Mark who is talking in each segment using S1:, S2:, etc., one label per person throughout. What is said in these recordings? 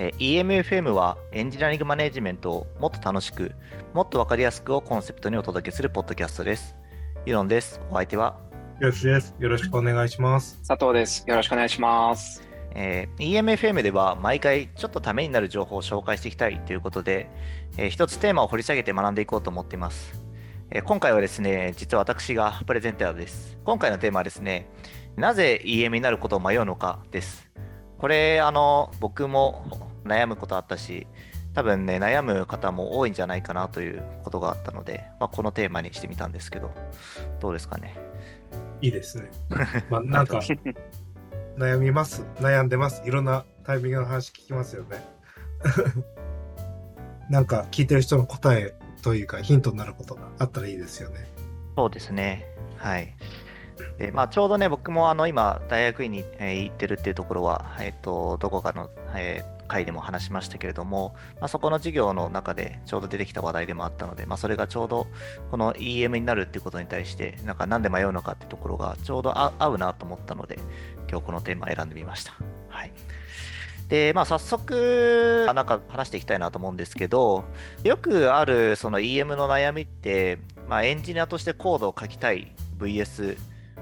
S1: えー EMFM はエンジニアリングマネジメントをもっと楽しく、もっとわかりやすくをコンセプトにお届けするポッドキャストです。ユノンです。お相手は、
S2: よしです。よろしくお願いします。
S3: 佐藤です。よろしくお願いします。
S1: えー EMFM では毎回ちょっとためになる情報を紹介していきたいということで、えー一つテーマを掘り下げて学んでいこうと思っています。えー今回はですね、実は私がプレゼンターです。今回のテーマはですね、なぜ EM になることを迷うのかです。これ、あの、僕も悩むことあったし、多分ね、悩む方も多いんじゃないかなということがあったので、まあ、このテーマにしてみたんですけど、どうですかね？
S2: いいですね。まあ、なんか悩みます？悩んでます？いろんなタイミングの話聞きますよね。なんか聞いてる人の答えというかヒントになることがあったらいいですよね。
S1: そうですね。はい。でまあ、ちょうどね、僕もあの今、大学院に、えー行ってるっていうところは、えっとどこかの、えー回でも話しましたけれども、まあ、そこの授業の中でちょうど出てきた話題でもあったので、まあ、それがちょうどこの EM になるっていうことに対して、なんかなんで迷うのかっていうところがちょうどあ合うなと思ったので、今日このテーマ選んでみました。はい。で、まあ、早速、あなんか話していきたいなと思うんですけど、よくあるその EM の悩みって、まあ、エンジニアとしてコードを書きたい VS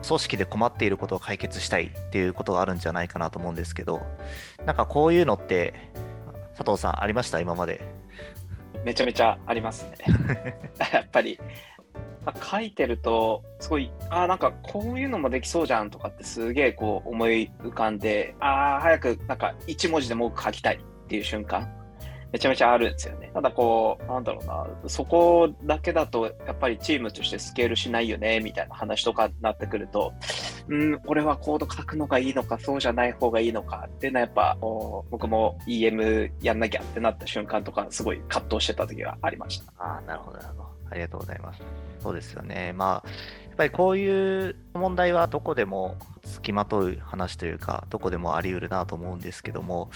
S1: 組織で困っていることを解決したいっていうことがあるんじゃないかなと思うんですけど、なんかこういうのって、佐藤さんありました？今まで。
S3: めちゃめちゃありますね。やっぱり、まあ書いてると、すごい、ああ、なんかこういうのもできそうじゃんとかってすげえこう思い浮かんで、ああ、早くなんか一文字でも多く書きたいっていう瞬間、めちゃめちゃあるんですよね。ただこう、なんだろうな、そこだけだとやっぱりチームとしてスケールしないよね、みたいな話とかになってくると、うん、俺はコード書くのがいいのか、そうじゃない方がいいのかっていうのはやっぱ、僕も EM やんなきゃってなった瞬間とか、すごい葛藤してた時がありました。
S1: あ、なるほど、なるほど。ありがとうございます。そうですよね。まあ、やっぱりこういう問題はどこでもつきまとう話というか、どこでもあり得るなと思うんですけども、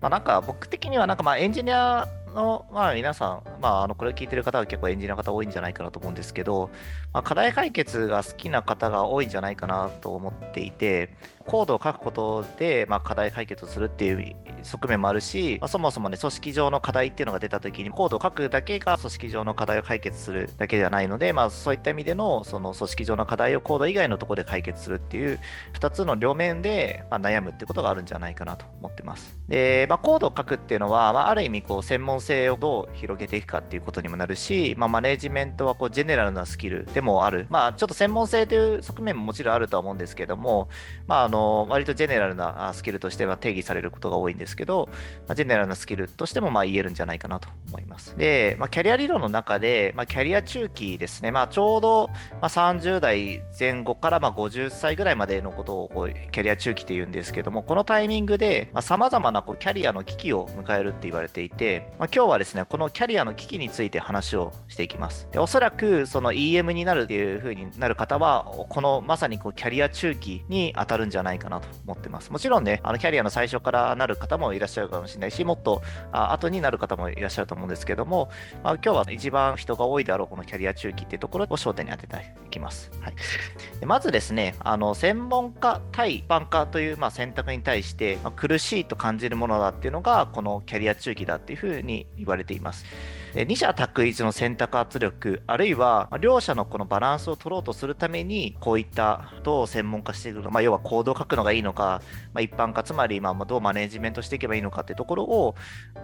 S1: まあ、なんか僕的にはなんかまあエンジニアのまあ皆さん、まあ、あのこれを聞いてる方は結構エンジニアの方多いんじゃないかなと思うんですけど、まあ、課題解決が好きな方が多いんじゃないかなと思っていて、コードを書くことで、まあ、課題解決をするっていう側面もあるし、まあ、そもそもね、組織上の課題っていうのが出たときに、コードを書くだけが組織上の課題を解決するだけではないので、まあ、そういった意味での、その組織上の課題をコード以外のところで解決するっていう、2つの両面で、ま、悩むってことがあるんじゃないかなと思ってます。で、まあ、コードを書くっていうのは、まあ、る意味、こう、専門性をどう広げていくかっていうことにもなるし、まあ、マネジメントは、こう、ジェネラルなスキルでもある。まあ、ちょっと専門性という側面ももちろんあるとは思うんですけども、まあ、あの、割とジェネラルなスキルとしては定義されることが多いんですけど、まあ、ジェネラルなスキルとしてもまあ言えるんじゃないかなと思います。で、まあ、キャリア理論の中で、まあ、キャリア中期ですね、まあ、ちょうどまあ30代前後からまあ50歳ぐらいまでのことをこうキャリア中期って言うんですけども、このタイミングでさまざ、まなこうキャリアの危機を迎えるって言われていて、まあ、今日はですね、このキャリアの危機について話をしていきます。でおそらくその EM になるっていう風になる方は、このまさにこうキャリア中期に当たるんじゃゃないかなと思ってます。もちろんね、あのキャリアの最初からなる方もいらっしゃるかもしれないし、もっとあ後になる方もいらっしゃると思うんですけども、まあ、今日は一番人が多いであろうこのキャリア中期っていうところを焦点に当てていきます。はい、でまずですね、あの専門家対一般化という、まあ、選択に対して、まあ苦しいと感じるものだっていうのが、このキャリア中期だっていうふうに言われています。で二者択一の選択圧力、あるいは両者のこのバランスを取ろうとするために、こういったことを専門化していくの、まあ、要はコードを書くのがいいのか、まあ、一般化、つまりまあどうマネジメントしていけばいいのかっていうところを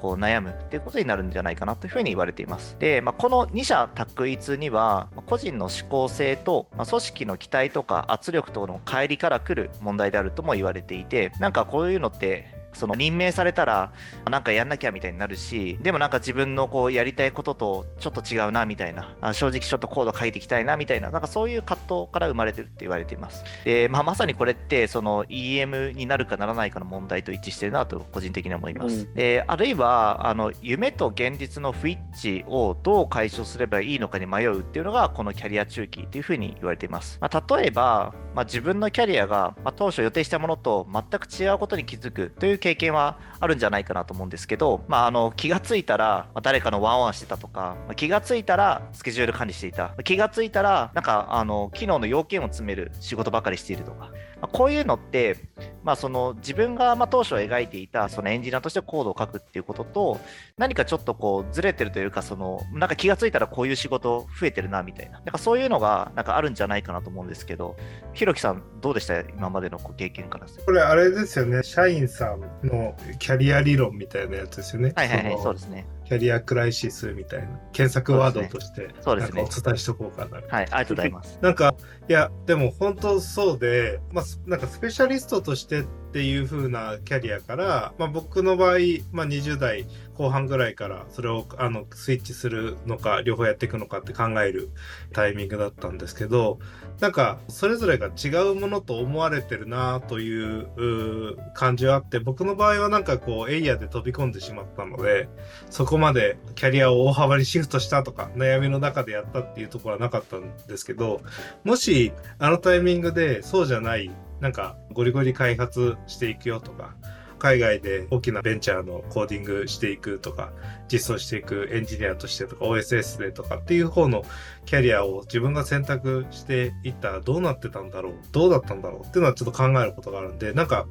S1: こう悩むっていうことになるんじゃないかなというふうに言われています。で、まあ、この二者択一には、個人の思考性と、ま、組織の期待とか圧力との乖離から来る問題であるとも言われていて、なんかこういうのって、その任命されたらなんかやんなきゃみたいになるしでもなんか自分のこうやりたいこととちょっと違うなみたいなあ正直ちょっとコード書いていきたいなみたいななんかそういう葛藤から生まれてるって言われています。で、まあ、まさにこれってその EM になるかならないかの問題と一致してるなと個人的には思います、
S3: うん。
S1: であるいはあの夢と現実の不一致をどう解消すればいいのかに迷うっていうのがこのキャリア中期っていうふうに言われています、まあ、例えばまあ、自分のキャリアが、まあ、当初予定したものと全く違うことに気づくという経験はあるんじゃないかなと思うんですけど、まあ、あの気がついたら、ま、誰かのワンワンしてたとか、ま、気がついたらスケジュール管理していた。気がついたらなんかあの機能の要件を詰める仕事ばかりしているとか、まあ、こういうのって、まあ、その自分がまあ当初描いていたそのエンジニアとしてコードを書くっていうことと何かちょっとこうずれてるというかそのなんか気がついたらこういう仕事増えてるなみたいな。なんかそういうのがなんかあるんじゃないかなと思うんですけどひろきさんどうでした？今までの経験から
S2: これあれですよね。社員さんのキャリア理論みたいなやつですよね。
S1: はいはいはいそうですね
S2: キャリアクライシスみたいな検索ワードとして
S1: そうですね
S2: お伝えしとこうかな。
S1: はい、ありがとうございます。
S2: なんか、いや、でも本当そうで、まあ、なんかスペシャリストとしてっていう風なキャリアから、まあ、僕の場合、まあ、20代後半ぐらいからそれをあのスイッチするのか両方やっていくのかって考えるタイミングだったんですけどなんかそれぞれが違うものと思われてるなという感じはあって僕の場合はなんかこうエイヤで飛び込んでしまったのでそこまでキャリアを大幅にシフトしたとか悩みの中でやったっていうところはなかったんですけどもしあのタイミングでそうじゃないなんかゴリゴリ開発していくよとか、海外で大きなベンチャーのコーディングしていくとか、実装していくエンジニアとしてとか、OSS でとかっていう方のキャリアを自分が選択していったらどうなってたんだろうどうだったんだろうっていうのはちょっと考えることがあるんで、なんか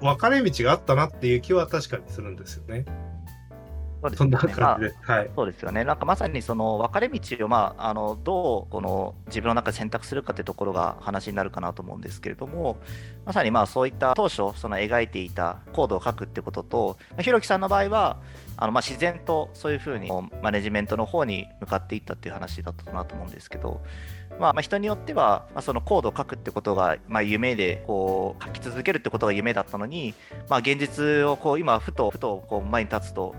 S2: 分かれ道があったなっていう気は確かにするんですよね。
S1: そうですね。まあ、はい、そうですよね。なんかまさにその分かれ道を、まあ、あのどうこの自分の中で選択するかというところが話になるかなと思うんですけれども、まさにまあそういった当初その描いていたコードを書くってことと、ひろきさんの場合は、あのまあ自然とそういうふうにマネジメントの方に向かっていったっていう話だったなと思うんですけど、まあ、まあ人によっては、まあ、そのコードを書くってことが、まあ、夢でこう書き続けるってことが夢だったのに、まあ、現実をこう今ふとふとこう前に立つと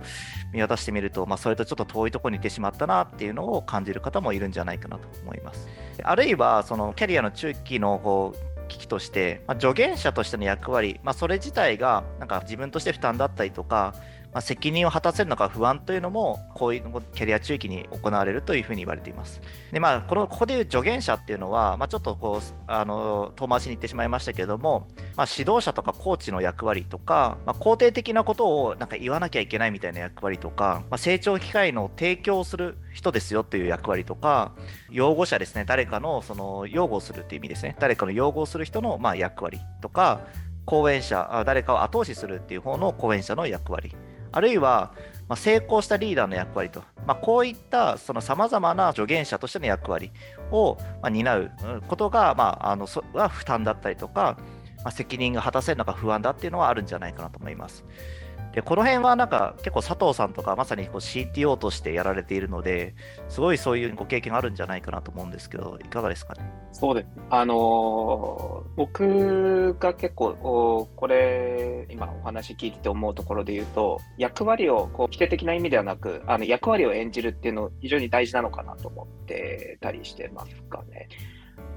S1: 見渡してみると、まあ、それとちょっと遠いところにいてしまったなっていうのを感じる方もいるんじゃないかなと思います。あるいはそのキャリアの中期のこう危機として、まあ、助言者としての役割、まあ、それ自体がなんか自分として負担だったりとか、まあ、責任を果たせるのか不安というのも、こういうキャリア中期に行われるというふうに言われています。で、まあ、このここでいう助言者っていうのは、まあ、ちょっとこう、あの遠回しに言ってしまいましたけれども、まあ、指導者とかコーチの役割とか、まあ、肯定的なことをなんか言わなきゃいけないみたいな役割とか、まあ、成長機会の提供する人ですよという役割とか、擁護者ですね、誰かのその擁護をするっていう意味ですね、誰かの擁護をする人のまあ役割とか、講演者、誰かを後押しするっていう方の講演者の役割。あるいは、まあ、成功したリーダーの役割と、まあ、こういったさまざまな助言者としての役割を、まあ、担うことが、まあ、あのそは負担だったりとか、まあ、責任が果たせるのか不安だっていうのはあるんじゃないかなと思います。でこの辺はなんか結構佐藤さんとかまさにこう CTO としてやられているのですごいそういうご経験があるんじゃないかなと思うんですけどいかがですかね？
S3: そうですあのー、僕が結構これ今お話聞いてて思うところで言うと役割をこう否定的な意味ではなくあの役割を演じるっていうの非常に大事なのかなと思ってたりしてますかね。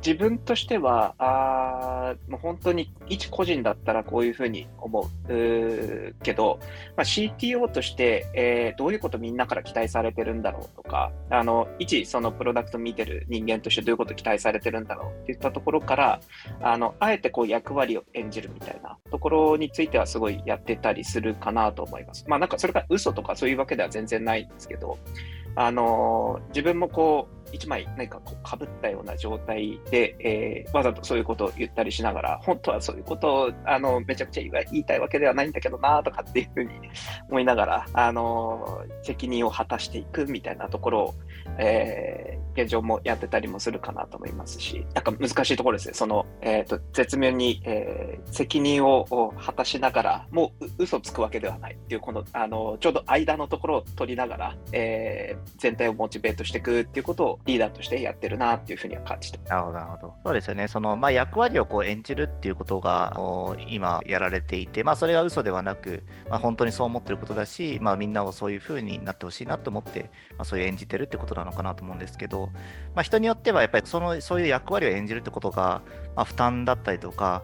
S3: 自分としては、あもう本当に一個人だったらこういうふうに思うけど、まあ、CTO として、えー、どういうことみんなから期待されてるんだろうとか、あの一そのプロダクト見てる人間としてどういうこと期待されてるんだろうっていったところから、あのあえてこう役割を演じるみたいなところについてはすごいやってたりするかなと思います。まあなんかそれが嘘とかそういうわけでは全然ないんですけど、あの自分もこう1枚何かこうかぶったような状態で、えー、わざとそういうことを言ったりしながら、本当はそういうことをあのめちゃくちゃ言いたいわけではないんだけどなとかっていうふうに 思いながら、あの責任を果たしていくみたいなところを、えー、現状もやってたりもするかなと思いますし、なんか難しいところですね。その、えっ、ー、と、絶妙に、えー、責任を果たしながら、もう嘘つくわけではないっていう、この、あの、ちょうど間のところを取りながら、えー、全体をモチベートしていくっていうことをリーダーとしてやってるなっていうふうには感じて
S1: なるほど、なるほど。そうですよね。その、まあ、役割をこう演じるっていうことが、今やられていて、まあ、それが嘘ではなく、まあ、本当にそう思ってることだし、まあ、みんなをそういうふうになってほしいなと思って、まあ、そういう演じてるってことなのかなと思うんですけど、まあ、人によってはやっぱりそのそういう役割を演じるってことが、まあ、負担だったりとか、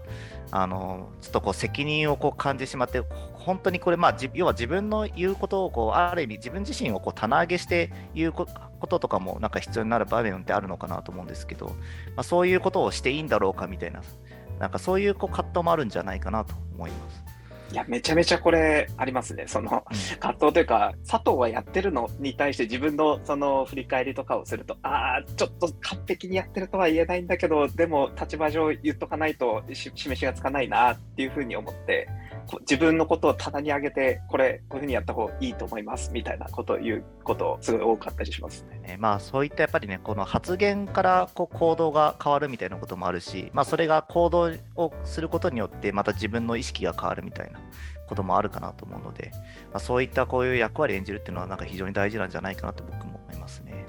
S1: あのちょっとこう責任をこう感じてしまって、本当にこれ、まあ、要は自分の言うことをこう、ある意味自分自身をこう棚上げして言うこととかもなんか必要になる場面ってあるのかなと思うんですけど、まあ、そういうことをしていいんだろうかみたいな、なんかそういうこう葛藤もあるんじゃないかなと思います。
S3: いや、めちゃめちゃこれありますね。その葛藤というか、佐藤はやってるのに対して自分のその振り返りとかをすると、ああ、ちょっと完璧にやってるとは言えないんだけど、でも立場上言っとかないとし示しがつかないなっていうふうに思って、自分のことを棚に上げて、これ、こういうふうにやった方がいいと思いますみたいなことを言うこと、すごい多かったりしますね。
S1: ねまあそういったやっぱりね、この発言からこう行動が変わるみたいなこともあるし、まあそれが行動をすることによって、また自分の意識が変わるみたいなこともあるかなと思うので、まあ、そういったこういう役割を演じるっていうのは、なんか非常に大事なんじゃないかなと僕も思いますね。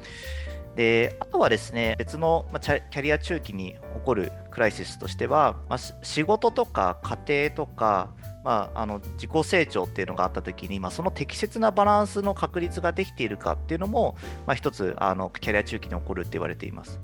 S1: で、あとはですね、別の、まあ、キャリア中期に起こるクライシスとしては、まあ、仕事とか家庭とか、まあ、あの自己成長っていうのがあったときに、まあ、その適切なバランスの確立ができているかっていうのも、まあ、一つあのキャリア中期に起こるって言われています。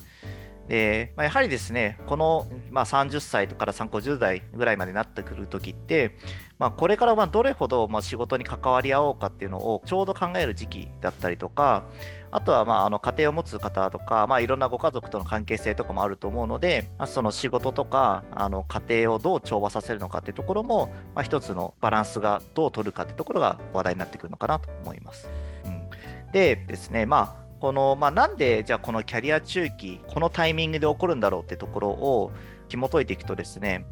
S1: でまあ、やはりですね、この、まあ、30歳から50代ぐらいまでなってくるときって、まあ、これからまどれほどま仕事に関わり合おうかっていうのをちょうど考える時期だったりとか、あとはまああの家庭を持つ方とか、まあ、いろんなご家族との関係性とかもあると思うので、まあ、その仕事とかあの家庭をどう調和させるのかっていうところも、まあ、一つのバランスがどう取るかっていうところが話題になってくるのかなと思います。うん、でですね、まあこのまあ、なんでじゃあこのキャリア中期、このタイミングで起こるんだろうってところを紐解いていくとですね、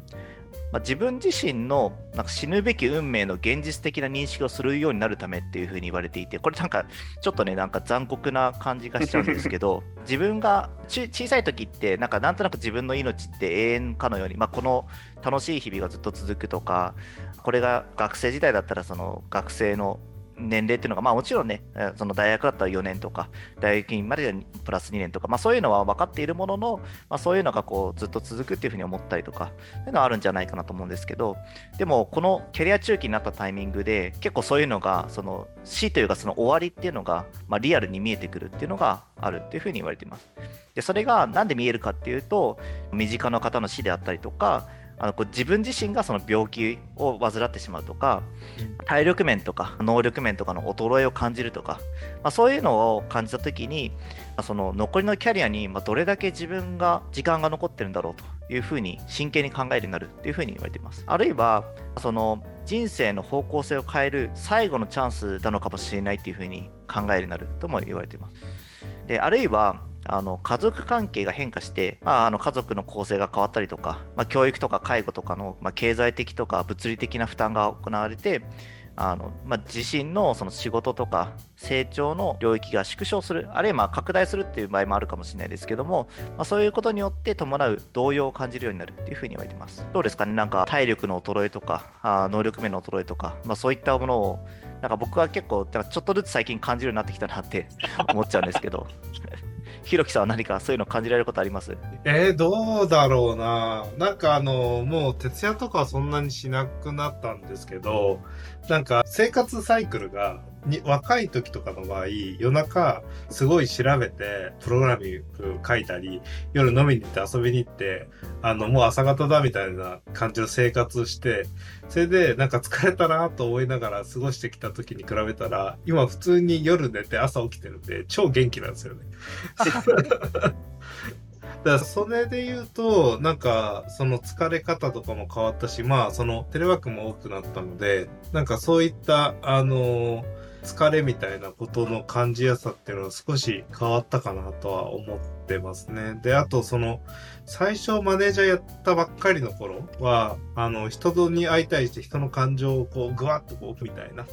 S1: まあ、自分自身のなんか死ぬべき運命の現実的な認識をするようになるためっていうふうに言われていて、これなんかちょっとね、なんか残酷な感じがしちゃうんですけど、自分が小さい時って、なんかなんとなく自分の命って永遠かのように、まあ、この楽しい日々がずっと続くとか、これが学生時代だったらその学生の年齢っていうのが、まあもちろんね、その大学だったら4年とか、大学院までプラス2年とか、まあそういうのは分かっているものの、まあそういうのがこうずっと続くっていうふうに思ったりとか、そういうのはあるんじゃないかなと思うんですけど、でもこのキャリア中期になったタイミングで、結構そういうのが、その死というかその終わりっていうのが、まあリアルに見えてくるっていうのがあるっていうふうに言われています。で、それがなんで見えるかっていうと、身近な方の死であったりとか、あのこう自分自身がその病気を患ってしまうとか、体力面とか能力面とかの衰えを感じるとか、まあ、そういうのを感じた時に、まあ、その残りのキャリアにどれだけ自分が時間が残ってるんだろうというふうに真剣に考えるようになるっていうふうに言われています。あるいはその人生の方向性を変える最後のチャンスなのかもしれないっていうふうに考えるようになるとも言われています。であるいはあの家族関係が変化して、まあ、あの家族の構成が変わったりとか、まあ、教育とか介護とかの、まあ、経済的とか物理的な負担が行われて、あのまあ、自身のその仕事とか成長の領域が縮小する、あるいはま拡大するっていう場合もあるかもしれないですけども、まあ、そういうことによって伴う動揺を感じるようになるっていうふうに言われてます。どうですかね、なんか体力の衰えとか、あ能力面の衰えとか、まあ、そういったものを、なんか僕は結構、ちょっとずつ最近感じるようになってきたなって思っちゃうんですけど。ひろきさんは何かそういうの感じられることあります？
S2: えー、どうだろうな。なんかあの、もう徹夜とかはそんなにしなくなったんですけど、なんか生活サイクルがに若い時とかの場合、夜中すごい調べて、プログラミング書いたり、夜飲みに行って遊びに行って、あの、もう朝方だみたいな感じの生活して、それでなんか疲れたなと思いながら過ごしてきた時に比べたら、今普通に夜寝て朝起きてるんで、超元気なんですよね。だからそれで言うと、なんか、その疲れ方とかも変わったし、まあ、そのテレワークも多くなったので、なんかそういった、あの疲れみたいなことの感じやすさっていうのは少し変わったかなとは思ってますね。で、あとその、最初マネージャーやったばっかりの頃は、あの、人に会いたいして人の感情をこう、ぐわっとこう、みたいな。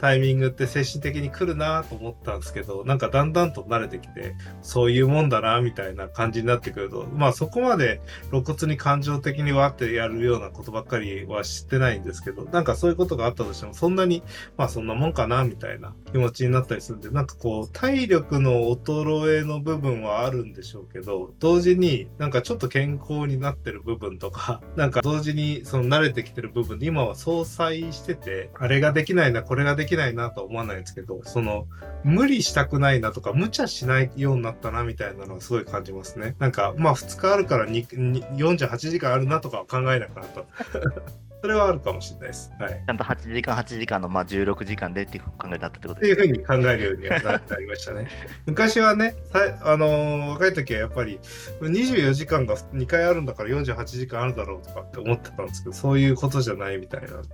S2: タイミングって精神的に来るなと思ったんですけど、なんかだんだんと慣れてきて、そういうもんだなみたいな感じになってくると、まあそこまで露骨に感情的にわってやるようなことばっかりは知ってないんですけど、なんかそういうことがあったとしても、そんなに、まあそんなもんかなみたいな気持ちになったりするんで、なんかこう、体力の衰えの部分はあるんでしょうけど、同時になんかちょっと健康になってる部分とか、なんか同時にその慣れてきてる部分で今は相殺してて、あれができないな、これができないなとは思わないんですけど、その、無理したくないなとか、無茶しないようになったなみたいなのはすごい感じますね。なんか、まあ2日あるからにに48時間あるなとかは考えなくなった。それはあるかもしれないです。はい。
S1: ちゃんと8時間、8時間のまあ16時間でっていう考えだったってこと
S2: って
S1: です
S2: いうふうに考えるようにはななりましたね。昔はね、あのー若い時はやっぱり24時間が2回あるんだから48時間あるだろうとかって思ってたんですけど、そういうことじゃないみたいなんで。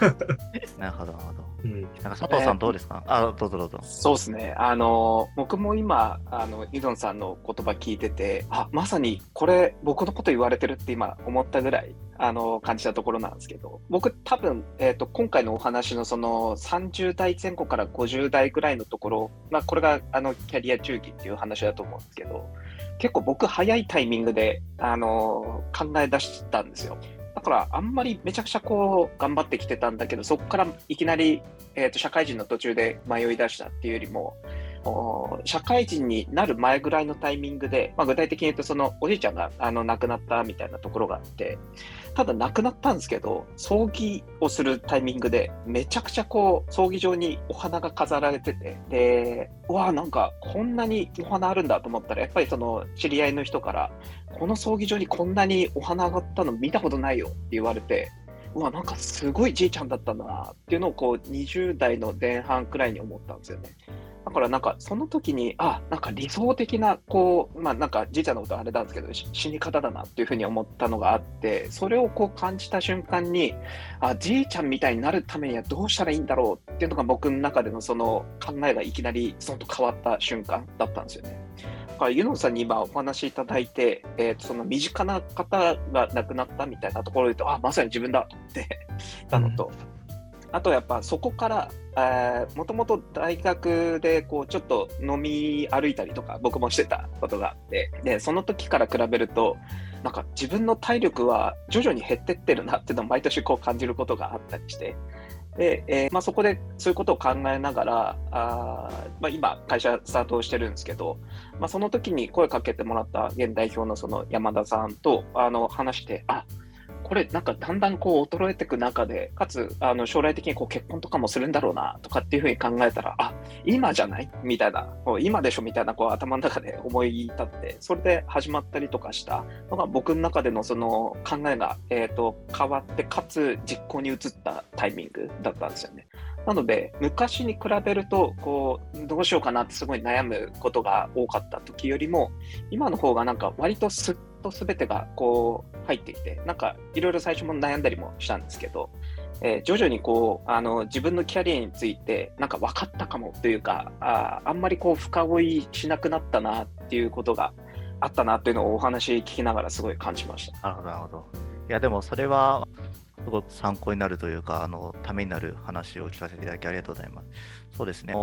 S1: なるほど、なるほど。
S2: うん。
S1: なんか佐藤さんどうですか？あ、どうぞどうぞ。
S3: そうですね。あの、僕も今、あの、ユドンさんの言葉聞いてて、あ、まさにこれ、僕のこと言われてるって今思ったぐらい、あの、感じたところなんですけど、僕多分、えっ、と、今回のお話のその30代前後から50代ぐらいのところ、まあ、これが、あの、キャリア中期っていう話だと思うんですけど、結構僕、早いタイミングで、あの、考え出したんですよ。から、あんまりめちゃくちゃこう、頑張ってきてたんだけど、そこからいきなりえー、と社会人の途中で迷い出したっていうよりも、社会人になる前ぐらいのタイミングで、まあ、具体的に言うと、そのおじいちゃんがあの亡くなったみたいなところがあって、ただ亡くなったんですけど、葬儀をするタイミングで、めちゃくちゃこう、葬儀場にお花が飾られてて、で、うわ、なんかこんなにお花あるんだと思ったら、やっぱりその知り合いの人から、この葬儀場にこんなにお花上がったの見たことないよって言われて、うわ、なんかすごいじいちゃんだったんだなっていうのをこう20代の前半くらいに思ったんですよね。だからなんかその時に、あ、なんか理想的な、こう、まあなんかじいちゃんのことはあれなんですけど、死に方だなっていうふうに思ったのがあって、それをこう感じた瞬間に、あ、じいちゃんみたいになるためにはどうしたらいいんだろうっていうのが僕の中でのその考えがいきなりそのと変わった瞬間だったんですよね。だからユノさんに今お話しいただいて、えーその身近な方が亡くなったみたいなところで言うと、あ、まさに自分だと思ってたのと、あとやっぱそこから、もともと大学でこうちょっと飲み歩いたりとか僕もしてたことがあって、で、その時から比べると、なんか自分の体力は徐々に減ってってるなっていうのを毎年こう感じることがあったりして、で、えーまあ、そこでそういうことを考えながら、あまあ、今、会社スタートしてるんですけど、まあ、その時に声かけてもらった現代表のその山田さんとあの話して、あこれなんかだんだんこう衰えていく中で、かつあの将来的にこう結婚とかもするんだろうなとかっていうふうに考えたら、あ今じゃない？みたいな、こう今でしょみたいなこう頭の中で思い立って、それで始まったりとかしたのが僕の中でのその考えが、えー、と変わって、かつ実行に移ったタイミングだったんですよね。なので、昔に比べると、こう、どうしようかなってすごい悩むことが多かった時よりも、今の方がなんか割とスッと全てがこう入ってきて、なんかいろいろ最初も悩んだりもしたんですけど、えー徐々にこう、あの、自分のキャリアについてなんか分かったかもというか、ああんまりこう深追いしなくなったなっていうことがあったなっていうのをお話聞きながらすごい感じました。
S1: なるほど、なるほど。いや、でもそれは、すごく参考になるというか、あの、ためになる話を聞かせていただきありがとうございます。そうですね。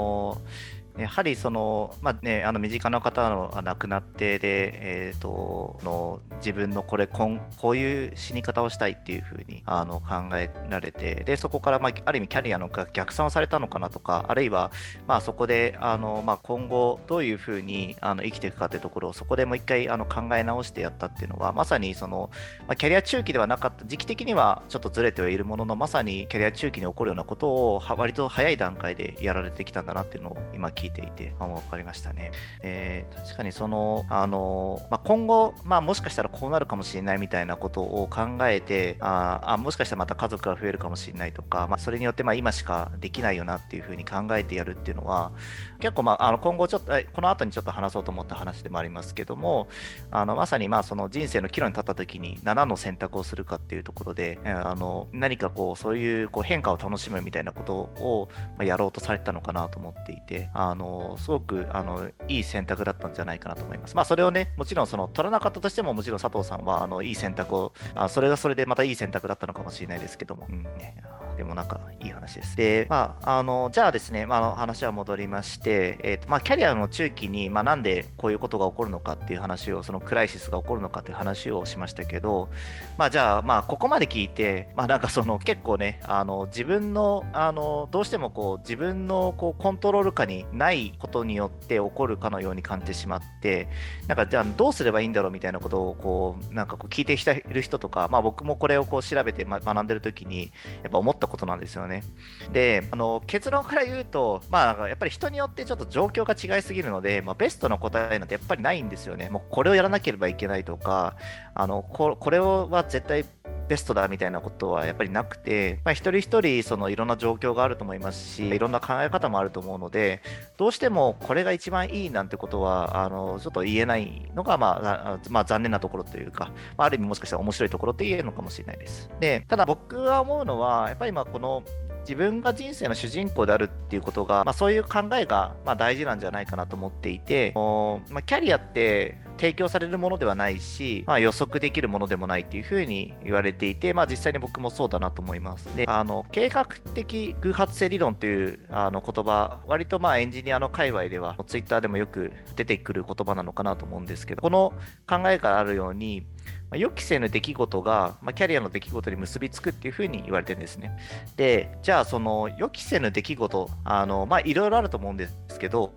S1: やはりその、まあね、あの身近な方のが亡くなってで、えー、との自分のこれこんこういう死に方をしたいっていうふうにあの考えられてでそこから、まあ、ある意味キャリアの逆算をされたのかなとかあるいは、まあ、そこであの、まあ、今後どういうふうにあの生きていくかというところをそこでもう一回あの考え直してやったっていうのはまさにその、まあ、キャリア中期ではなかった時期的にはちょっとずれてはいるもののまさにキャリア中期に起こるようなことを割と早い段階でやられてきたんだなっていうのを今聞いていて、あ、分かりましたね。えー確かにその、あの、まあ、今後、まあ、もしかしたらこうなるかもしれないみたいなことを考えて、ああもしかしたらまた家族が増えるかもしれないとか、まあ、それによってまあ今しかできないよなっていうふうに考えてやるっていうのは、結構、まあ、あの今後ちょっと、えこの後にちょっと話そうと思った話でもありますけども、あのまさにまあその人生の岐路に立った時に7の選択をするかっていうところで、えーあの何かこうそういうこう変化を楽しむみたいなことをまあやろうとされてたのかなと思っていて、あのすごくあのいい選択だったんじゃないかなと思います。まあそれをね、もちろんその取らなかったとしても、もちろん佐藤さんはあのいい選択を、あそれがそれでまたいい選択だったのかもしれないですけども、うん。ね、でもなんかいい話です。で、まあ、あのじゃあですね、まあ、話は戻りまして、えーとまあ、キャリアの中期に、まあ、なんでこういうことが起こるのかっていう話を、そのクライシスが起こるのかっていう話をしましたけど、まあ、じゃあ、まあ、ここまで聞いて、まあ、なんかその結構ね、あの自分の、あのどうしてもこう自分のこうコントロール下にないことによって起こるかのように感じてしまって、なんかじゃあどうすればいいんだろうみたいなことをこうなんかこう聞いてきている人とか、まあ、僕もこれをこう調べてま学んでる時にやっぱ思ったことなんですよね。であの結論から言うと、まあ、やっぱり人によってちょっと状況が違いすぎるので、まあ、ベストの答えなんてやっぱりないんですよね。もうこれをやらなければいけないとか、あのここれは絶対ベストだみたいなことはやっぱりなくて、まあ、一人一人そのいろんな状況があると思いますし、いろんな考え方もあると思うので、どうしてもこれが一番いいなんてことは、あのちょっと言えないのが、まあ、まあ、残念なところというか、まあ、ある意味もしかしたら面白いところって言えるのかもしれないです。で、ただ僕が思うのは、やっぱりまあこの自分が人生の主人公であるっていうことが、まあ、そういう考えがまあ大事なんじゃないかなと思っていて、まあ、キャリアって提供されるものではないし、まあ、予測できるものでもないっていうふうに言われていて、まあ、実際に僕もそうだなと思います。で、あの計画的偶発性理論というあの言葉、割とまあエンジニアの界隈では、ツイッターでもよく出てくる言葉なのかなと思うんですけど、この考えがあるように、まあ、予期せぬ出来事が、まあ、キャリアの出来事に結びつくっていうふうに言われてるんですね。で、じゃあその予期せぬ出来事、あの、まあいろいろあると思うんですけど、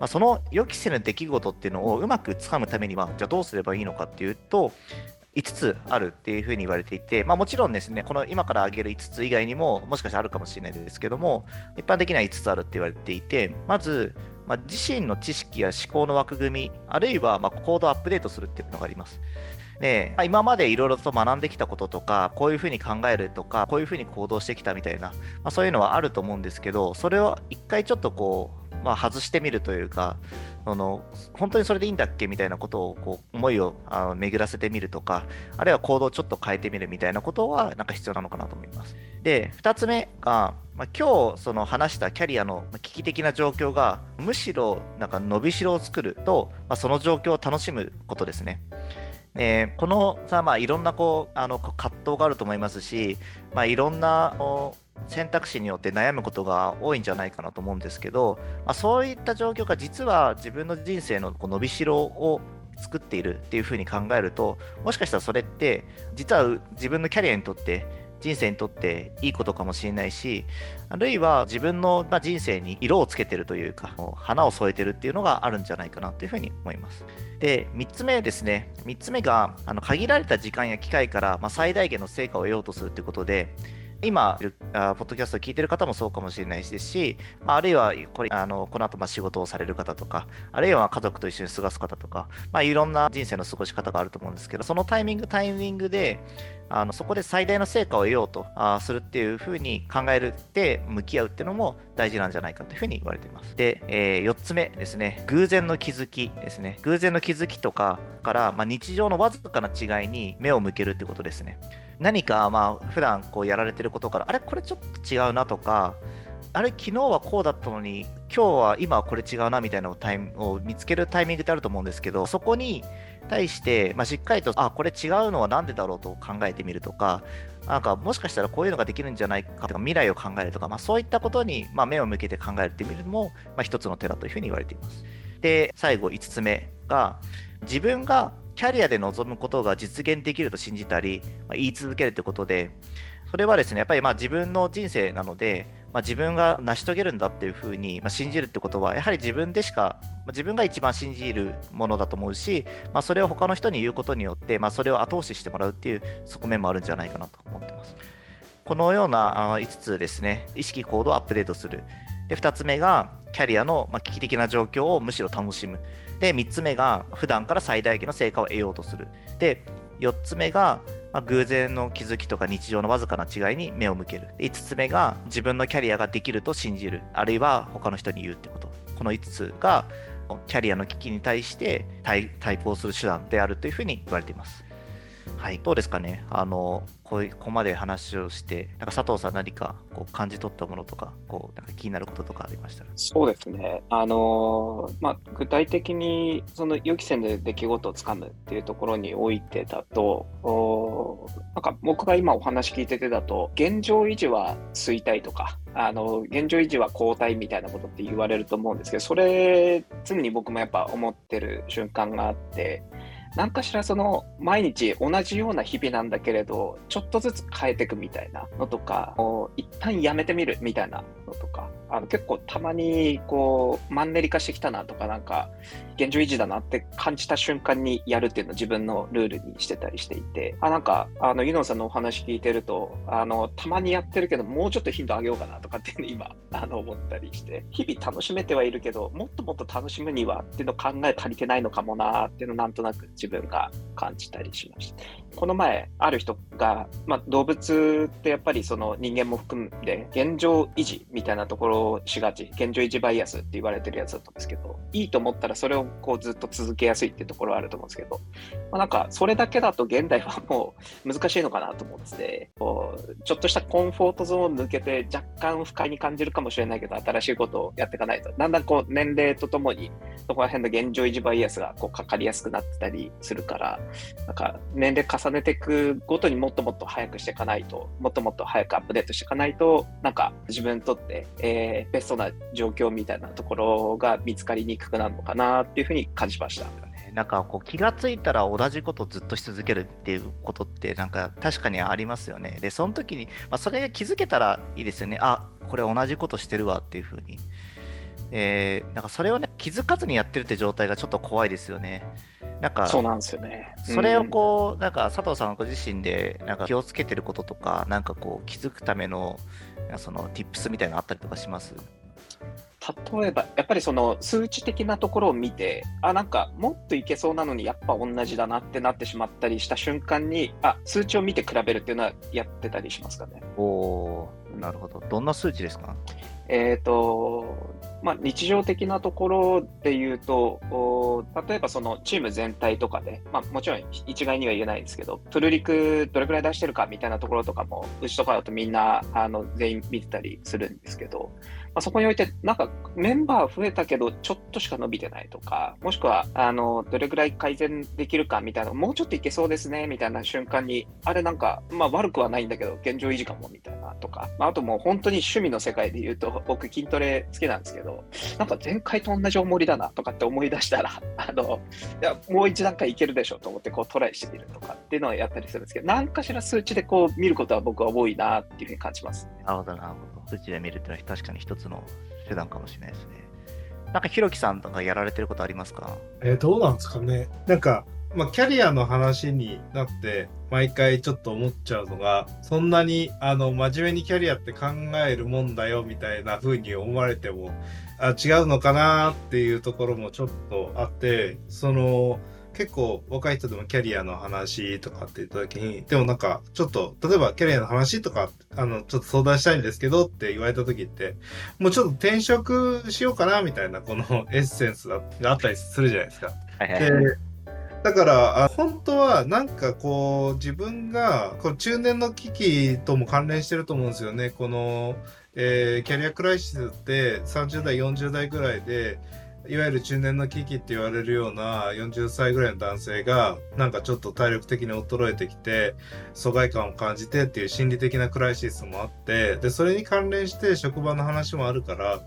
S1: まあ、その予期せぬ出来事っていうのをうまくつかむためには、じゃあどうすればいいのかっていうと、5つあるっていうふうに言われていて、まあ、もちろんですね、この今から挙げる5つ以外にも、もしかしたらあるかもしれないですけども、一般的には5つあるって言われていて、まず、まあ、自身の知識や思考の枠組み、あるいはまコードをアップデートするっていうのがあります。で、まあ、今までいろいろと学んできたこととか、こういうふうに考えるとか、こういうふうに行動してきたみたいな、まあ、そういうのはあると思うんですけど、それを一回ちょっとこう、まあ、外してみるというか、その本当にそれでいいんだっけみたいなことをこう思いをあの巡らせてみるとか、あるいは行動をちょっと変えてみるみたいなことはなんか必要なのかなと思います。で、2つ目が、まあ、今日その話したキャリアの危機的な状況がむしろなんか伸びしろを作ると、まあ、その状況を楽しむことですね。えー、このさ、まあ、いろんなこうあの葛藤があると思いますし、まあ、いろんな選択肢によって悩むことが多いんじゃないかなと思うんですけど、まあ、そういった状況が実は自分の人生のこう伸びしろを作っているっていうふうに考えるともしかしたらそれって実は自分のキャリアにとって人生にとっていいことかもしれないし、あるいは自分の人生に色をつけてるというか、花を添えてるっていうのがあるんじゃないかなというふうに思います。で、3つ目ですね。3つ目が、あの限られた時間や機会から、ま、最大限の成果を得ようとするということで、今、ポッドキャストを聞いてる方もそうかもしれないですし、あ、るいはこれあのこの後ま仕事をされる方とか、あるいは家族と一緒に過ごす方とか、まあ、いろんな人生の過ごし方があると思うんですけど、そのタイミング、タイミングで、あのそこで最大の成果を得ようとあするっていうふうに考えるって向き合うっていうのも大事なんじゃないかというふうに言われています。で、えー、4つ目ですね、偶然の気づきですね。偶然の気づきとかから、まあ、日常のわずかな違いに目を向けるってことですね。何かまあ普段こうやられてることから、あれこれちょっと違うなとか、あれ昨日はこうだったのに今日は今はこれ違うなみたいなタイムを見つけるタイミングってあると思うんですけどそこに対して、まあ、しっかりと、あ、これ違うのは何でだろうと考えてみるとか、なんかもしかしたらこういうのができるんじゃないかとか、未来を考えるとか、まあ、そういったことに、まあ、目を向けて考えてみるのも、まあ、一つの手だというふうに言われています。で、最後5つ目が、自分がキャリアで望むことが実現できると信じたり、まあ、言い続けるということで、それはですね、やっぱりまあ自分の人生なので、まあ、自分が成し遂げるんだっていうふうに、ま、信じるってことは、やはり自分でしか、まあ、自分が一番信じるものだと思うし、まあ、それを他の人に言うことによって、まあ、それを後押ししてもらうっていう側面もあるんじゃないかなと思ってます。このような5つですね、意識行動をアップデートする。で、2つ目が、キャリアの危機的な状況をむしろ楽しむ。で、3つ目が、普段から最大限の成果を得ようとする。で、4つ目が、まあ、偶然の気づきとか日常のわずかな違いに目を向ける。5つ目が自分のキャリアができると信じる。あるいは他の人に言うってこと。この5つがキャリアの危機に対して対抗する手段であるというふうに言われています。はい、どうですかね？あの、ここまで話をして、なんか佐藤さん何かこう感じ取ったものとか、こうなんか気になることとかありました？ら。
S3: そうですね。あのまあ、具体的にその予期せぬ出来事をつかむっていうところにおいてだと、おなんか僕が今お話聞いててだと、現状維持は衰退とか、あの現状維持は後退みたいなことって言われると思うんですけど、それ常に僕もやっぱ思ってる瞬間があって、何かしらその毎日同じような日々なんだけれど、ちょっとずつ変えていくみたいなのとか、一旦やめてみるみたいなのとか、あの結構たまにこうマンネリ化してきたなとか、なんか現状維持だなって感じた瞬間にやるっていうのを自分のルールにしてたりしていて、あなんか、あのユノンさんのお話聞いてると、あのたまにやってるけど、もうちょっと頻度上げようかなとかっていうの今 あの思ったりして、日々楽しめてはいるけど、もっともっと楽しむにはっていうの考え足りてないのかもなっていうのをなんとなく自分が感じたりしました。この前、ある人が、まあ、動物ってやっぱりその人間も含んで、現状維持みたいなところをしがち、現状維持バイアスって言われてるやつだったんですけど、いいと思ったらそれをこうずっと続けやすいっていうところはあると思うんですけど、まあ、なんかそれだけだと現代はもう難しいのかなと思ってて、こうちょっとしたコンフォートゾーンを抜けて若干不快に感じるかもしれないけど、新しいことをやっていかないと、だんだんこう年齢とともにそこら辺の現状維持バイアスがこうかかりやすくなってたりするから、なんか年齢重ねていくごとにもっともっと早くしていかないと、もっともっと早くアップデートしていかないと、なんか自分にとって、えー、ベストな状況みたいなところが見つかりにくくなるのかなっていうふうに感じました。
S1: なんかこう気がついたら同じことをずっとし続けるっていうことってなんか確かにありますよね。で、その時に、まあ、それが気づけたらいいですよね。あ、これ同じことしてるわっていうふうに。えー、なんかそれをね、気づかずにやってるって状態がちょっと怖いですよね。なんか、
S3: そうなんですよね。
S1: それをこう、なんか佐藤さんご自身でなんか気をつけてることとか、なんかこう気づくためのその tips みたいなのあったりとかします？
S3: 例えば、やっぱりその数値的なところを見て、あ、なんかもっといけそうなのにやっぱ同じだなってなってしまったりした瞬間に、あ、数値を見て比べるっていうのはやってたりしますかね？
S1: おなるほど。どんな数値ですか？
S3: えっ、ー、と、まあ、日常的なところで言うと、例えばそのチーム全体とかで、まあ、もちろん一概には言えないんですけど、プルリクどれくらい出してるかみたいなところとかも、うちとかだとみんなあの全員見てたりするんですけど、あ、そこにおいて、なんかメンバー増えたけど、ちょっとしか伸びてないとか、もしくは、あの、どれぐらい改善できるかみたいな、もうちょっといけそうですね、みたいな瞬間に、あれなんか、まあ悪くはないんだけど、現状維持かも、みたいなとか、まあ、あともう本当に趣味の世界で言うと、僕筋トレ好きなんですけど、なんか前回と同じ重りだなとかって思い出したら、あの、いや、もう一段階いけるでしょと思って、こうトライしてみるとかっていうのをやったりするんですけど、何かしら数値でこう見ることは僕は多いなっていうふうに感じます。
S1: なるほど、なるほど。数値で見るっていうのは確かに一つの手段かもしれないですね。なんかひろきさんとかやられてることありますか？
S2: えー、どうなんですかね。なんか、まあ、キャリアの話になって、毎回ちょっと思っちゃうのが、そんなに、あの、真面目にキャリアって考えるもんだよ、みたいな風に思われても、あ違うのかなっていうところもちょっとあって、その、結構若い人でもキャリアの話とかって言った時に、でもなんか、ちょっと、例えばキャリアの話とか、あの、ちょっと相談したいんですけどって言われた時って、もうちょっと転職しようかなみたいな、このエッセンスがあったりするじゃないですか。はいはい、でだから本当はなんかこう自分がこの中年の危機とも関連してると思うんですよねこの、えー、キャリアクライシスって30代40代ぐらいでいわゆる中年の危機って言われるような40歳ぐらいの男性がなんかちょっと体力的に衰えてきて疎外感を感じてっていう心理的なクライシスもあってでそれに関連して職場の話もあるから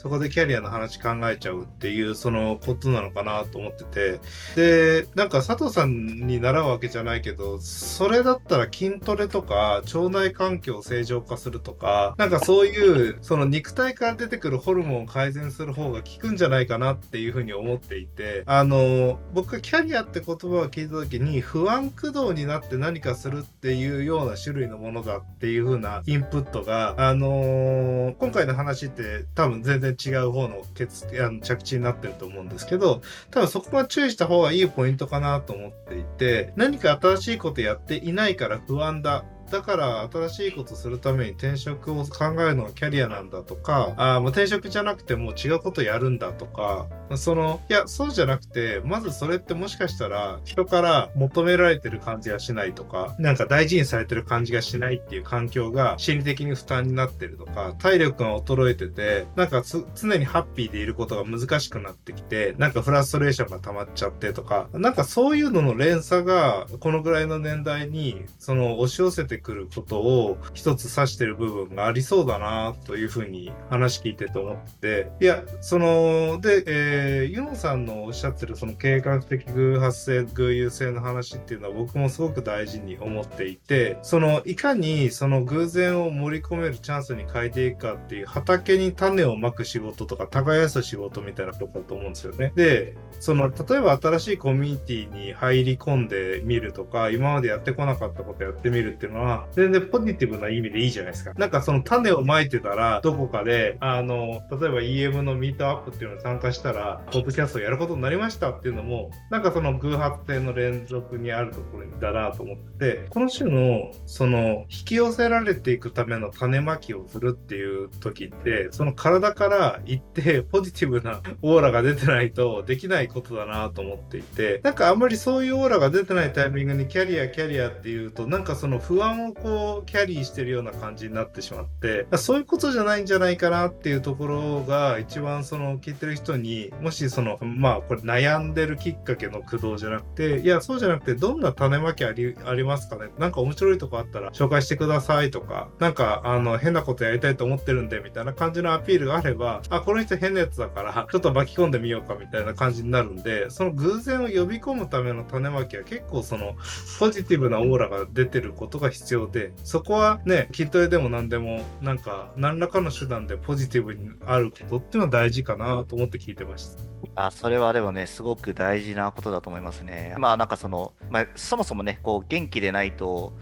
S2: そこでキャリアの話考えちゃうっていうそのことなのかなと思ってて。でなんか佐藤さんに習うわけじゃないけどそれだったら筋トレとか腸内環境を正常化するとかなんかそういうその肉体から出てくるホルモンを改善する方が効くんじゃないかなっていうふうに思っていて。あの僕がキャリアって言葉を聞いた時に不安駆動になって何かするっていうような種類のものだっていうふうなインプットがあの今回の話って多分全然然違う方のケツあの着地になってると思うんですけど、多分そこが注意した方がいいポイントかなと思っていて、何か新しいことやっていないから不安だだから新しいことするために転職を考えるのがキャリアなんだとか、あもう転職じゃなくてもう違うことやるんだとか、その、いや、そうじゃなくて、まずそれってもしかしたら人から求められてる感じがしないとか、なんか大事にされてる感じがしないっていう環境が心理的に負担になってるとか、体力が衰えてて、なんか常にハッピーでいることが難しくなってきて、なんかフラストレーションが溜まっちゃってとか、なんかそういうのの連鎖がこのぐらいの年代にその押し寄せてくることを一つ指してる部分がありそうだなというふうに話聞いてて思っていや、その、で、えー、ユノさんのおっしゃってるその計画的偶発性、偶有性の話っていうのは僕もすごく大事に思っていて、その、いかにその偶然を盛り込めるチャンスに変えていくかっていう畑に種をまく仕事とか耕す仕事みたいなことだと思うんですよね。で、その、例えば新しいコミュニティに入り込んでみるとか、今までやってこなかったことやってみるっていうのは、全然ポジティブな意味でいいじゃないですか。なんかその種をまいてたら、どこかで、あの、例えば EM のミートアップっていうのに参加したら、ポッドキャストをやることになりましたっていうのも、なんかその偶発性の連続にあるところだなと思って、この種の、その、引き寄せられていくための種まきをするっていう時って、その体から一定ポジティブなオーラが出てないとできないことだなと思っていて、なんかあんまりそういうオーラが出てないタイミングにキャリア、キャリアっていうと、なんかその不安をこう、キャリーしてるような感じになってしまって、そういうことじゃないんじゃないかなっていうところが一番その聞いてる人にもしそのまあこれ悩んでるきっかけの駆動じゃなくていやそうじゃなくてどんな種まきありありますかね。なんか面白いとこあったら紹介してくださいとかなんかあの変なことやりたいと思ってるんでみたいな感じのアピールがあればあこの人変なやつだからちょっと巻き込んでみようかみたいな感じになるんでその偶然を呼び込むための種まきは結構そのポジティブなオーラが出てることが必必要でそこはね筋トレでも何でもなんか何らかの手段でポジティブにあることっていうのは大事かなと思って聞いてました。
S1: あそれはでもね、すごく大事なことだと思いますね。まあなんかその、まあ、そもそもね、こう元気でないと、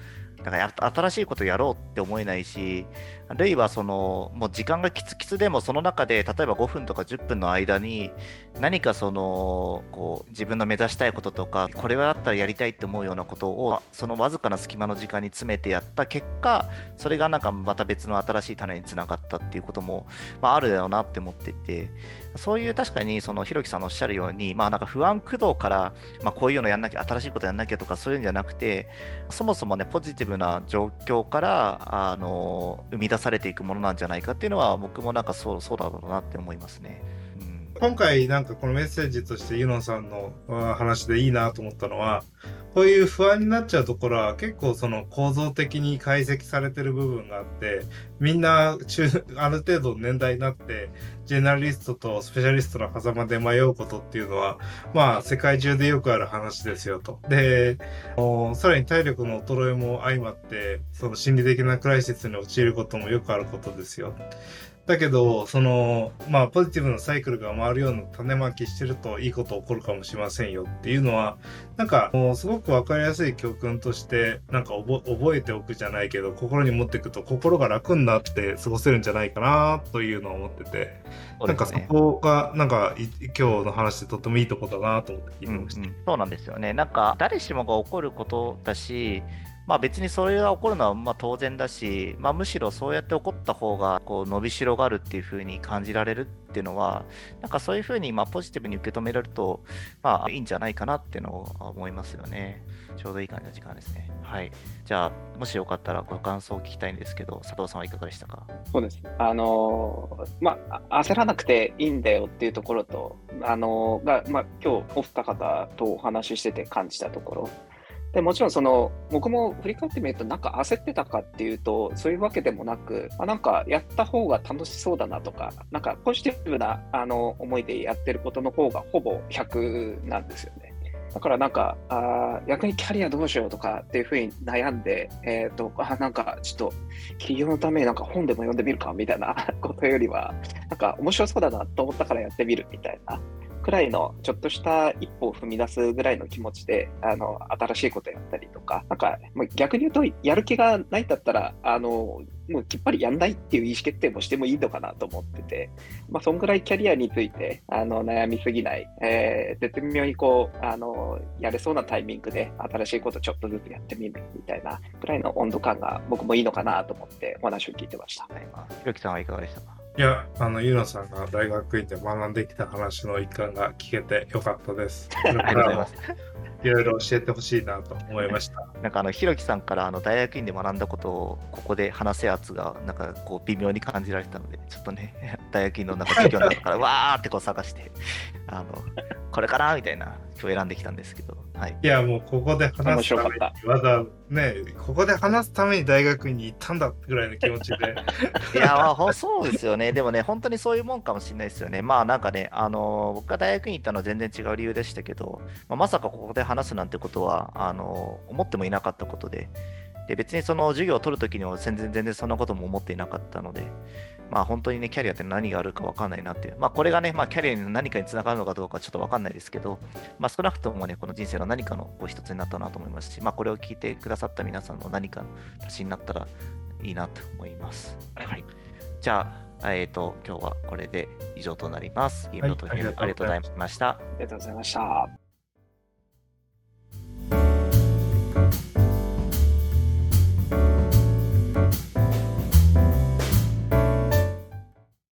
S1: だから新しいことやろうって思えないし、あるいはその、もう時間がきつきつでも、その中で、例えば5分とか10分の間に、何かその、こう、自分の目指したいこととか、これはだったらやりたいって思うようなことを、そのわずかな隙間の時間に詰めてやった結果、それがなんかまた別の新しい種につながったっていうことも、まあ、あるだろうなって思っていて、そういう確かに、その、ひろきさんのおっしゃるように、まあなんか不安駆動から、まあこういうのやんなきゃ、新しいことやんなきゃとか、そういうんじゃなくて、そもそもね、ポジティブな状況から、あの、生み出されていくものなんじゃないかっていうのは、僕もなんかそうそうだろうなって思いますね。
S2: 今回なんかこのメッセージとしてユノンさんの話でいいなと思ったのはこういう不安になっちゃうところは結構その構造的に解析されてる部分があってみんな中ある程度年代になってジェネラリストとスペシャリストの狭間で迷うことっていうのはまあ世界中でよくある話ですよと。でさらに体力の衰えも相まってその心理的なクライシスに陥ることもよくあることですよ。だけど、その、まあ、ポジティブなサイクルが回るような種まきしてるといいこと起こるかもしれませんよっていうのは、なんか、もうすごくわかりやすい教訓として、なんか覚えておくじゃないけど、心に持っていくと心が楽になって過ごせるんじゃないかなというのを思ってて、ね、なんかそこが、なんか今日の話でとってもいいとこだなと思って聞いてました、うんうん。
S1: そうなんですよね。なんか、誰しもが起こることだし、まあ別にそれが起こるのはまあ当然だし、まあむしろそうやって起こった方がこう伸びしろがあるっていう風に感じられるっていうのは、なんかそういう風にまあポジティブに受け止められると、まあいいんじゃないかなっていうのを思いますよね。ちょうどいい感じの時間ですね。はい。じゃあ、もしよかったらご感想を聞きたいんですけど、佐藤さんはいかがでしたか？
S3: そうです。あの、まあ、焦らなくていいんだよっていうところと、あのー、が、まあ、今日お二方とお話ししてて感じたところ。でもちろんその僕も振り返ってみるとなんか焦ってたかっていうとそういうわけでもなくあなんかやった方が楽しそうだなとかなんかポジティブなあの思いでやってることの方がほぼ100なんですよね。だからなんか、あ逆にキャリアどうしようとかっていうふうに悩んで、えっ、ー、と、あなんかちょっと企業のためになんか本でも読んでみるかみたいなことよりは、なんか面白そうだなと思ったからやってみるみたいなくらいのちょっとした一歩を踏み出すぐらいの気持ちであの新しいことやったりとか、なんか逆に言うとやる気がないんだったら、あのもうきっぱりやんないっていう意思決定もしてもいいのかなと思ってて、まあ、そんぐらいキャリアについてあの悩みすぎない、えー、絶妙にこうあのやれそうなタイミングで新しいことちょっとずつやってみるみたいなぐらいの温度感が僕もいいのかなと思ってお話を聞いてました。はい、
S1: ひろきさんはいかがでしたか？
S2: いや、あの、ゆのさんが大学院で学んできた話の一環が聞けてよかったです。ありがとうございます。いろいろ教えてほしいなと思いました。
S1: なんかあの、ひろきさんからあの大学院で学んだことをここで話すやつが、なんかこう微妙に感じられたので、ちょっとね、大学院の中授業の中から わーってこう探して、あの、これかなみたいな、今日選んできたんですけど、はい。
S2: いや、もうここで話すために
S3: 面、
S2: わざね、ここで話すために大学に行ったんだぐらいの気持ちで。
S1: いや、まあ、ほそうですよね。でもね、本当にそういうもんかもしれないですよね。まあ、なんかね、あの僕が大学に行ったのは全然違う理由でしたけど、まあ、まさかここで話すなんてことは、あの思ってもいなかったことで、で別にその授業を取るときには全然全然そんなことも思っていなかったので、まあ本当にね、キャリアって何があるか分かんないなっていう。まあこれがね、まあキャリアに何かにつながるのかどうかはちょっと分かんないですけど、まあ少なくともね、この人生の何かの一つになったなと思いますし、まあこれを聞いてくださった皆さんの何かの足しになったらいいなと思います。はい。じゃあ、えっ、と、今日はこれで以上となります。インドとヒュー
S2: ありがとうございます
S1: ありがとうございました。
S3: ありがとうございました。